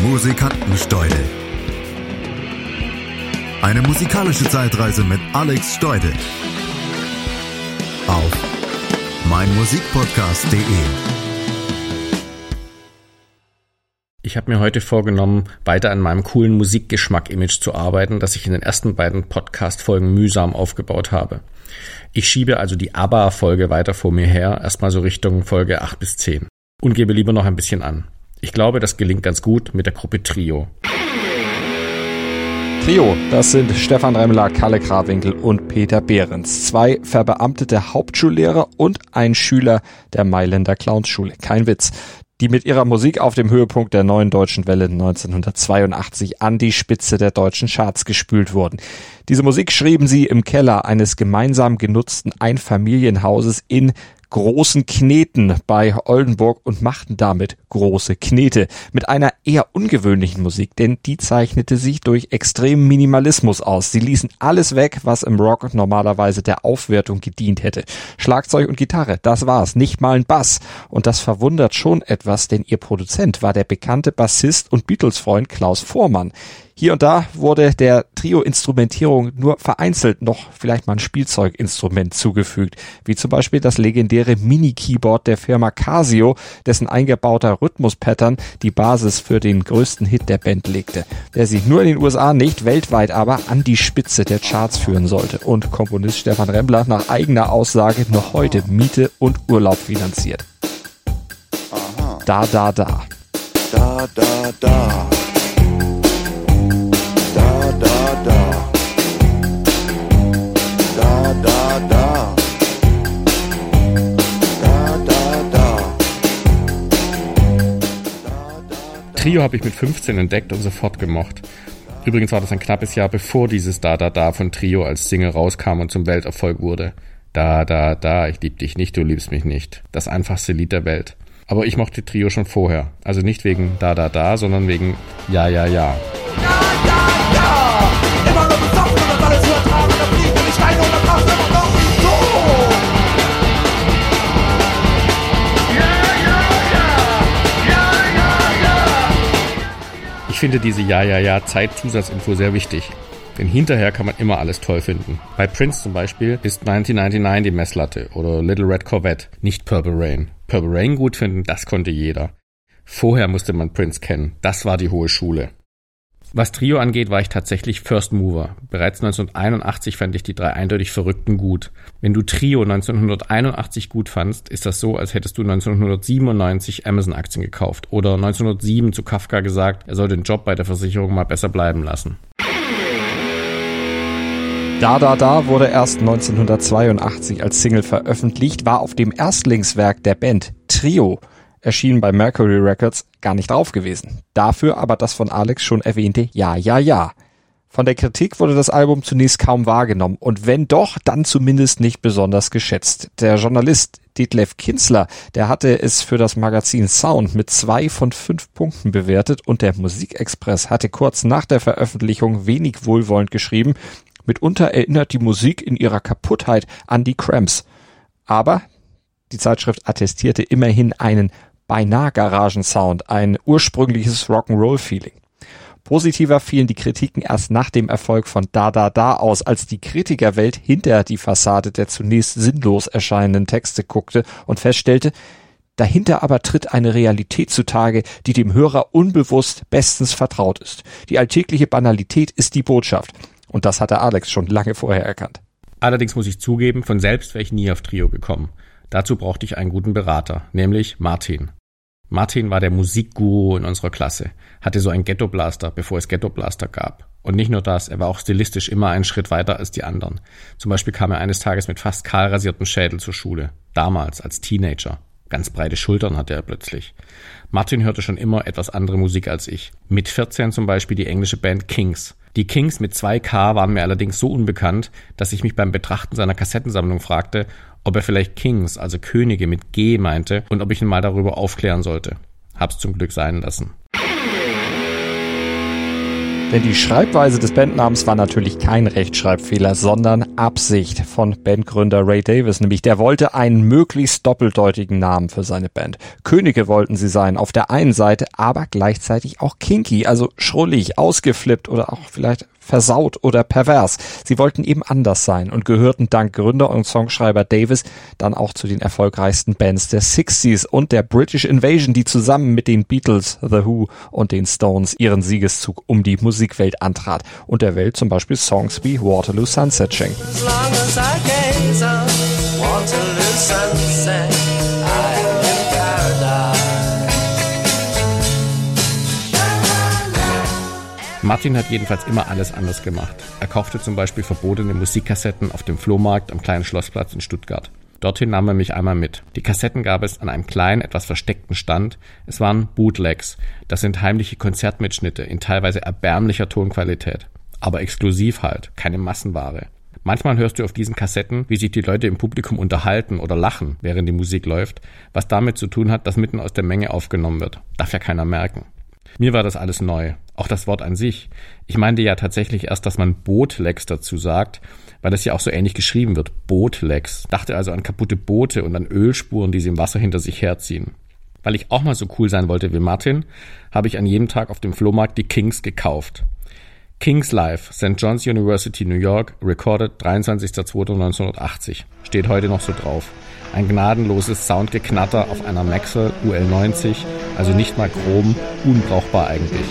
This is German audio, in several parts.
Musikantensteudel. Eine musikalische Zeitreise mit Alex Steudel. Auf meinmusikpodcast.de. Ich habe mir heute vorgenommen, weiter an meinem coolen Musikgeschmack-Image zu arbeiten, das ich in den ersten beiden Podcast-Folgen mühsam aufgebaut habe. Ich schiebe also die ABBA-Folge weiter vor mir her, erstmal so Richtung Folge 8 bis 10 und gebe lieber noch ein bisschen an. Ich glaube, das gelingt ganz gut mit der Gruppe Trio. Trio, das sind Stefan Remmler, Kalle Krawinkel und Peter Behrens. Zwei verbeamtete Hauptschullehrer und ein Schüler der Mailänder Clownsschule. Kein Witz die mit ihrer Musik auf dem Höhepunkt der neuen deutschen Welle 1982 an die Spitze der deutschen Charts gespült wurden. Diese Musik schrieben sie im Keller eines gemeinsam genutzten Einfamilienhauses in großen Kneten bei Oldenburg und machten damit große Knete mit einer eher ungewöhnlichen Musik, denn die zeichnete sich durch extremen Minimalismus aus. Sie ließen alles weg, was im Rock normalerweise der Aufwertung gedient hätte. Schlagzeug und Gitarre, das war's, nicht mal ein Bass. Und das verwundert schon etwas, denn ihr Produzent war der bekannte Bassist und Beatles-Freund Klaus Vormann. Hier und da wurde der Trio-Instrumentierung nur vereinzelt noch vielleicht mal ein Spielzeuginstrument zugefügt, wie zum Beispiel das legendäre Mini-Keyboard der Firma Casio, dessen eingebauter Rhythmus-Pattern die Basis für den größten Hit der Band legte, der sich nur in den USA nicht weltweit aber an die Spitze der Charts führen sollte und Komponist Stefan Rembler nach eigener Aussage noch heute Miete und Urlaub finanziert. Da, da, da. Da, da, da. Trio habe ich mit 15 entdeckt und sofort gemocht. Übrigens war das ein knappes Jahr bevor dieses Da Da Da von Trio als Single rauskam und zum Welterfolg wurde. Da Da Da, ich lieb dich nicht, du liebst mich nicht. Das einfachste Lied der Welt. Aber ich mochte Trio schon vorher. Also nicht wegen Da Da Da, sondern wegen Ja Ja Ja. ja, ja, finde diese Ja-Ja-Ja-Zeit-Zusatzinfo sehr wichtig. Denn hinterher kann man immer alles toll finden. Bei Prince zum Beispiel ist 1999 die Messlatte oder Little Red Corvette, nicht Purple Rain. Purple Rain gut finden, das konnte jeder. Vorher musste man Prince kennen. Das war die hohe Schule. Was Trio angeht, war ich tatsächlich First Mover. Bereits 1981 fand ich die drei eindeutig Verrückten gut. Wenn du Trio 1981 gut fandst, ist das so, als hättest du 1997 Amazon-Aktien gekauft oder 1907 zu Kafka gesagt, er soll den Job bei der Versicherung mal besser bleiben lassen. Da Da Da wurde erst 1982 als Single veröffentlicht, war auf dem Erstlingswerk der Band Trio erschienen bei Mercury Records gar nicht drauf gewesen. Dafür aber das von Alex schon erwähnte Ja, ja, ja. Von der Kritik wurde das Album zunächst kaum wahrgenommen und wenn doch, dann zumindest nicht besonders geschätzt. Der Journalist Detlef Kinsler, der hatte es für das Magazin Sound mit zwei von fünf Punkten bewertet und der Musikexpress hatte kurz nach der Veröffentlichung wenig wohlwollend geschrieben, mitunter erinnert die Musik in ihrer Kaputtheit an die Cramps. Aber die Zeitschrift attestierte immerhin einen beinahe Garagensound, ein ursprüngliches Rock'n'Roll-Feeling. Positiver fielen die Kritiken erst nach dem Erfolg von Da Da Da aus, als die Kritikerwelt hinter die Fassade der zunächst sinnlos erscheinenden Texte guckte und feststellte, dahinter aber tritt eine Realität zutage, die dem Hörer unbewusst bestens vertraut ist. Die alltägliche Banalität ist die Botschaft. Und das hatte Alex schon lange vorher erkannt. Allerdings muss ich zugeben, von selbst wäre ich nie auf Trio gekommen. Dazu brauchte ich einen guten Berater, nämlich Martin. Martin war der Musikguru in unserer Klasse, hatte so ein Ghetto-Blaster, bevor es Ghetto-Blaster gab. Und nicht nur das, er war auch stilistisch immer einen Schritt weiter als die anderen. Zum Beispiel kam er eines Tages mit fast kahl rasiertem Schädel zur Schule. Damals, als Teenager. Ganz breite Schultern hatte er plötzlich. Martin hörte schon immer etwas andere Musik als ich. Mit 14 zum Beispiel die englische Band Kings. Die Kings mit 2K waren mir allerdings so unbekannt, dass ich mich beim Betrachten seiner Kassettensammlung fragte, ob er vielleicht Kings, also Könige mit G meinte und ob ich ihn mal darüber aufklären sollte. Hab's zum Glück sein lassen. Denn die Schreibweise des Bandnamens war natürlich kein Rechtschreibfehler, sondern Absicht von Bandgründer Ray Davis. Nämlich der wollte einen möglichst doppeldeutigen Namen für seine Band. Könige wollten sie sein, auf der einen Seite, aber gleichzeitig auch kinky, also schrullig, ausgeflippt oder auch vielleicht versaut oder pervers. Sie wollten eben anders sein und gehörten dank Gründer und Songschreiber Davis dann auch zu den erfolgreichsten Bands der 60s und der British Invasion, die zusammen mit den Beatles, The Who und den Stones ihren Siegeszug um die Musikwelt antrat und der Welt zum Beispiel Songs wie Waterloo Sunset schenken. Martin hat jedenfalls immer alles anders gemacht. Er kaufte zum Beispiel verbotene Musikkassetten auf dem Flohmarkt am kleinen Schlossplatz in Stuttgart. Dorthin nahm er mich einmal mit. Die Kassetten gab es an einem kleinen, etwas versteckten Stand. Es waren Bootlegs. Das sind heimliche Konzertmitschnitte in teilweise erbärmlicher Tonqualität. Aber exklusiv halt, keine Massenware. Manchmal hörst du auf diesen Kassetten, wie sich die Leute im Publikum unterhalten oder lachen, während die Musik läuft, was damit zu tun hat, dass mitten aus der Menge aufgenommen wird. Darf ja keiner merken. Mir war das alles neu. Auch das Wort an sich. Ich meinte ja tatsächlich erst, dass man Bootlegs dazu sagt, weil das ja auch so ähnlich geschrieben wird. Bootlegs. Dachte also an kaputte Boote und an Ölspuren, die sie im Wasser hinter sich herziehen. Weil ich auch mal so cool sein wollte wie Martin, habe ich an jedem Tag auf dem Flohmarkt die Kings gekauft. Kings Live, St. John's University, New York, recorded 23.02.1980. Steht heute noch so drauf. Ein gnadenloses Soundgeknatter auf einer Maxwell UL90, also nicht mal chrom, unbrauchbar eigentlich.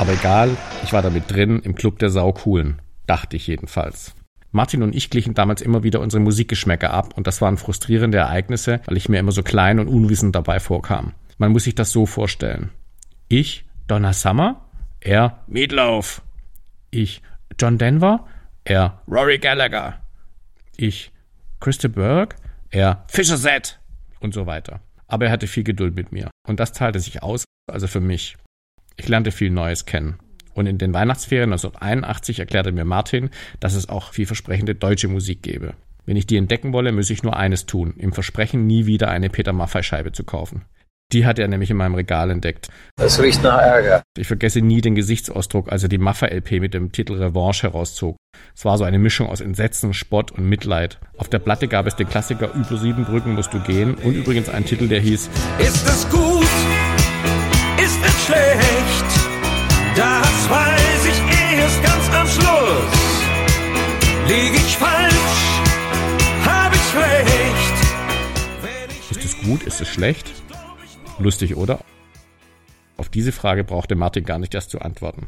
Aber egal, ich war damit drin im Club der Saucoolen, dachte ich jedenfalls. Martin und ich glichen damals immer wieder unsere Musikgeschmäcker ab und das waren frustrierende Ereignisse, weil ich mir immer so klein und unwissend dabei vorkam. Man muss sich das so vorstellen. Ich, Donna Summer, er, Meatloaf. Ich, John Denver, er Rory Gallagher. Ich Christa Burke, er Fischer Z und so weiter. Aber er hatte viel Geduld mit mir. Und das zahlte sich aus, also für mich. Ich lernte viel Neues kennen. Und in den Weihnachtsferien 1981 erklärte mir Martin, dass es auch vielversprechende deutsche Musik gäbe. Wenn ich die entdecken wolle, müsse ich nur eines tun, im Versprechen, nie wieder eine Peter Maffay-Scheibe zu kaufen. Die hat er nämlich in meinem Regal entdeckt. Das riecht nach Ärger. Ich vergesse nie den Gesichtsausdruck, als er die Maffa-LP mit dem Titel Revanche herauszog. Es war so eine Mischung aus Entsetzen, Spott und Mitleid. Auf der Platte gab es den Klassiker Über sieben Brücken musst du gehen und übrigens einen Titel, der hieß Ist es gut? Ist es schlecht? Das weiß ich erst ganz am Schluss. Lieg ich falsch? Hab ich recht? Ist es gut? Ist es schlecht? Lustig, oder? Auf diese Frage brauchte Martin gar nicht erst zu antworten.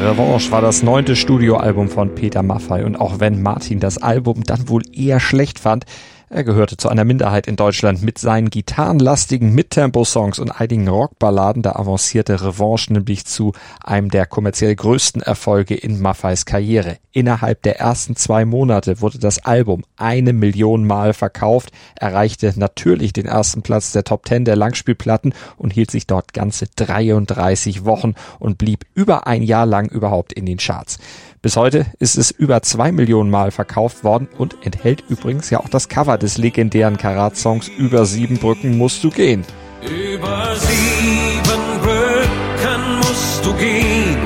Revanche war das neunte Studioalbum von Peter Maffay und auch wenn Martin das Album dann wohl eher schlecht fand, er gehörte zu einer Minderheit in Deutschland mit seinen gitarrenlastigen Mittempo-Songs und einigen Rockballaden. Da avancierte Revanche nämlich zu einem der kommerziell größten Erfolge in Maffeis Karriere. Innerhalb der ersten zwei Monate wurde das Album eine Million Mal verkauft, erreichte natürlich den ersten Platz der Top Ten der Langspielplatten und hielt sich dort ganze 33 Wochen und blieb über ein Jahr lang überhaupt in den Charts. Bis heute ist es über zwei Millionen Mal verkauft worden und enthält übrigens ja auch das Cover des legendären Karat-Songs Über sieben Brücken musst du gehen. Über sieben Brücken musst du gehen.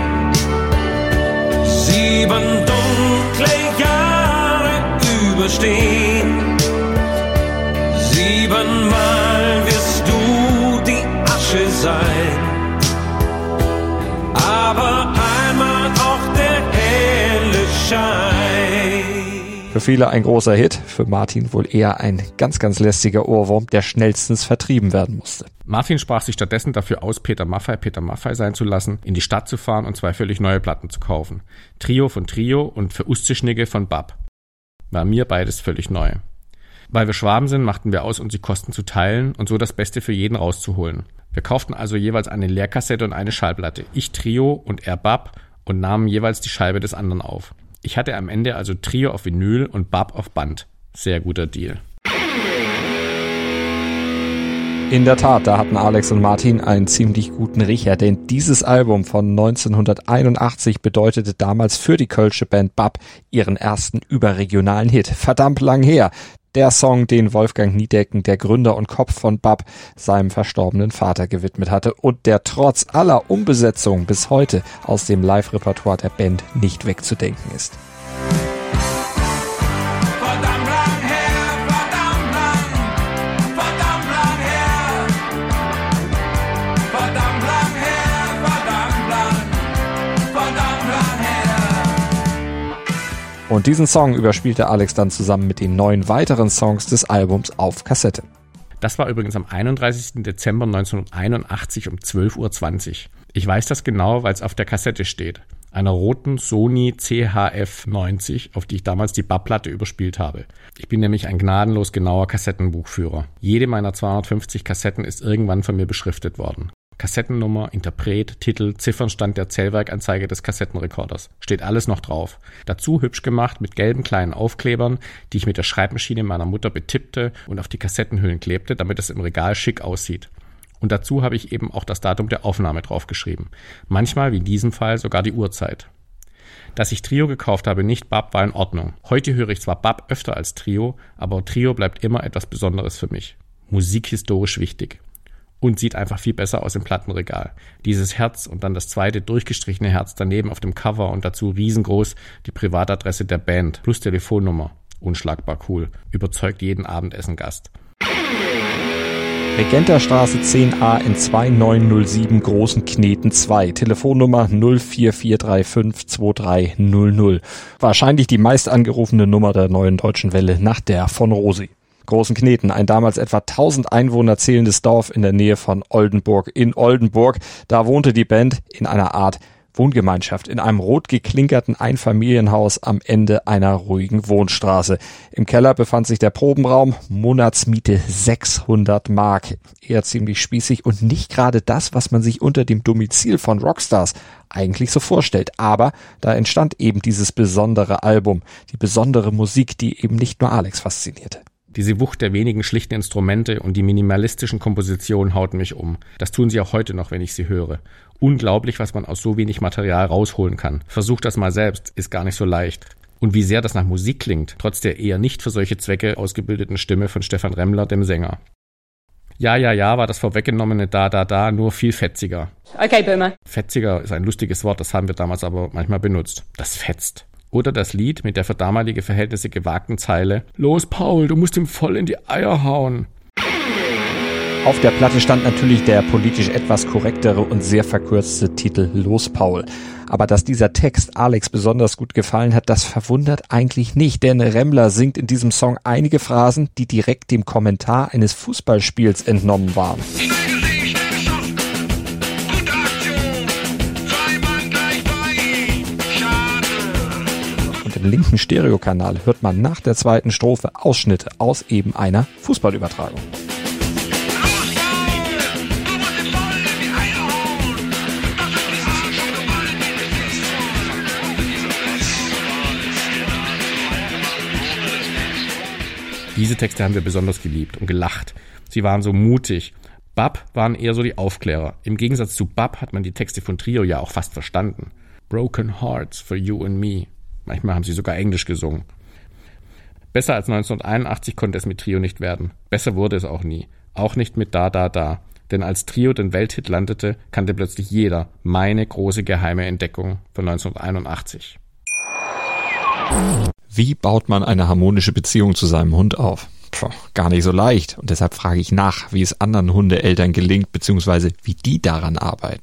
Sieben dunkle Jahre überstehen. Siebenmal wirst du die Asche sein. Aber Für viele ein großer Hit, für Martin wohl eher ein ganz, ganz lästiger Ohrwurm, der schnellstens vertrieben werden musste. Martin sprach sich stattdessen dafür aus, Peter Maffay Peter Maffay sein zu lassen, in die Stadt zu fahren und zwei völlig neue Platten zu kaufen. Trio von Trio und für Usteschnigge von Bab. War mir beides völlig neu. Weil wir Schwaben sind, machten wir aus, uns die Kosten zu teilen und so das Beste für jeden rauszuholen. Wir kauften also jeweils eine Leerkassette und eine Schallplatte. Ich Trio und er Bab und nahmen jeweils die Scheibe des anderen auf. Ich hatte am Ende also Trio auf Vinyl und Bab auf Band. Sehr guter Deal. In der Tat, da hatten Alex und Martin einen ziemlich guten Riecher, denn dieses Album von 1981 bedeutete damals für die Kölsche Band Bab ihren ersten überregionalen Hit. Verdammt lang her. Der Song, den Wolfgang Niedecken, der Gründer und Kopf von BAP, seinem verstorbenen Vater gewidmet hatte und der trotz aller Umbesetzung bis heute aus dem Live-Repertoire der Band nicht wegzudenken ist. Und diesen Song überspielte Alex dann zusammen mit den neun weiteren Songs des Albums auf Kassette. Das war übrigens am 31. Dezember 1981 um 12.20 Uhr. Ich weiß das genau, weil es auf der Kassette steht. Einer roten Sony CHF 90, auf die ich damals die Babplatte überspielt habe. Ich bin nämlich ein gnadenlos genauer Kassettenbuchführer. Jede meiner 250 Kassetten ist irgendwann von mir beschriftet worden. Kassettennummer, Interpret, Titel, Ziffernstand der Zählwerkanzeige des Kassettenrekorders. Steht alles noch drauf. Dazu hübsch gemacht mit gelben kleinen Aufklebern, die ich mit der Schreibmaschine meiner Mutter betippte und auf die Kassettenhüllen klebte, damit es im Regal schick aussieht. Und dazu habe ich eben auch das Datum der Aufnahme draufgeschrieben. Manchmal, wie in diesem Fall, sogar die Uhrzeit. Dass ich Trio gekauft habe, nicht Bab, war in Ordnung. Heute höre ich zwar Bab öfter als Trio, aber Trio bleibt immer etwas Besonderes für mich. Musikhistorisch wichtig und sieht einfach viel besser aus im Plattenregal. Dieses Herz und dann das zweite durchgestrichene Herz daneben auf dem Cover und dazu riesengroß die Privatadresse der Band plus Telefonnummer. Unschlagbar cool. Überzeugt jeden Abendessen-Gast. Regenterstraße 10a in 2907 Großen Kneten 2. Telefonnummer 044352300. Wahrscheinlich die meist angerufene Nummer der neuen deutschen Welle nach der von Rosi. Großen Kneten, ein damals etwa 1000 Einwohner zählendes Dorf in der Nähe von Oldenburg. In Oldenburg, da wohnte die Band in einer Art Wohngemeinschaft in einem rot geklinkerten Einfamilienhaus am Ende einer ruhigen Wohnstraße. Im Keller befand sich der Probenraum, Monatsmiete 600 Mark. Eher ziemlich spießig und nicht gerade das, was man sich unter dem Domizil von Rockstars eigentlich so vorstellt. Aber da entstand eben dieses besondere Album, die besondere Musik, die eben nicht nur Alex faszinierte. Diese Wucht der wenigen schlichten Instrumente und die minimalistischen Kompositionen hauten mich um. Das tun sie auch heute noch, wenn ich sie höre. Unglaublich, was man aus so wenig Material rausholen kann. Versucht das mal selbst, ist gar nicht so leicht. Und wie sehr das nach Musik klingt, trotz der eher nicht für solche Zwecke ausgebildeten Stimme von Stefan Remmler, dem Sänger. Ja, ja, ja, war das vorweggenommene Da, da, da nur viel fetziger. Okay, Böhmer. Fetziger ist ein lustiges Wort, das haben wir damals aber manchmal benutzt. Das fetzt. Oder das Lied mit der für damalige Verhältnisse gewagten Zeile Los, Paul, du musst ihm voll in die Eier hauen. Auf der Platte stand natürlich der politisch etwas korrektere und sehr verkürzte Titel Los Paul. Aber dass dieser Text Alex besonders gut gefallen hat, das verwundert eigentlich nicht, denn Remmler singt in diesem Song einige Phrasen, die direkt dem Kommentar eines Fußballspiels entnommen waren. Linken Stereokanal hört man nach der zweiten Strophe Ausschnitte aus eben einer Fußballübertragung. Diese Texte haben wir besonders geliebt und gelacht. Sie waren so mutig. Bab waren eher so die Aufklärer. Im Gegensatz zu Bab hat man die Texte von Trio ja auch fast verstanden. Broken Hearts for You and Me. Manchmal haben sie sogar Englisch gesungen. Besser als 1981 konnte es mit Trio nicht werden. Besser wurde es auch nie. Auch nicht mit Da Da Da. Denn als Trio den Welthit landete, kannte plötzlich jeder meine große geheime Entdeckung von 1981. Wie baut man eine harmonische Beziehung zu seinem Hund auf? Puh, gar nicht so leicht. Und deshalb frage ich nach, wie es anderen Hundeeltern gelingt, beziehungsweise wie die daran arbeiten.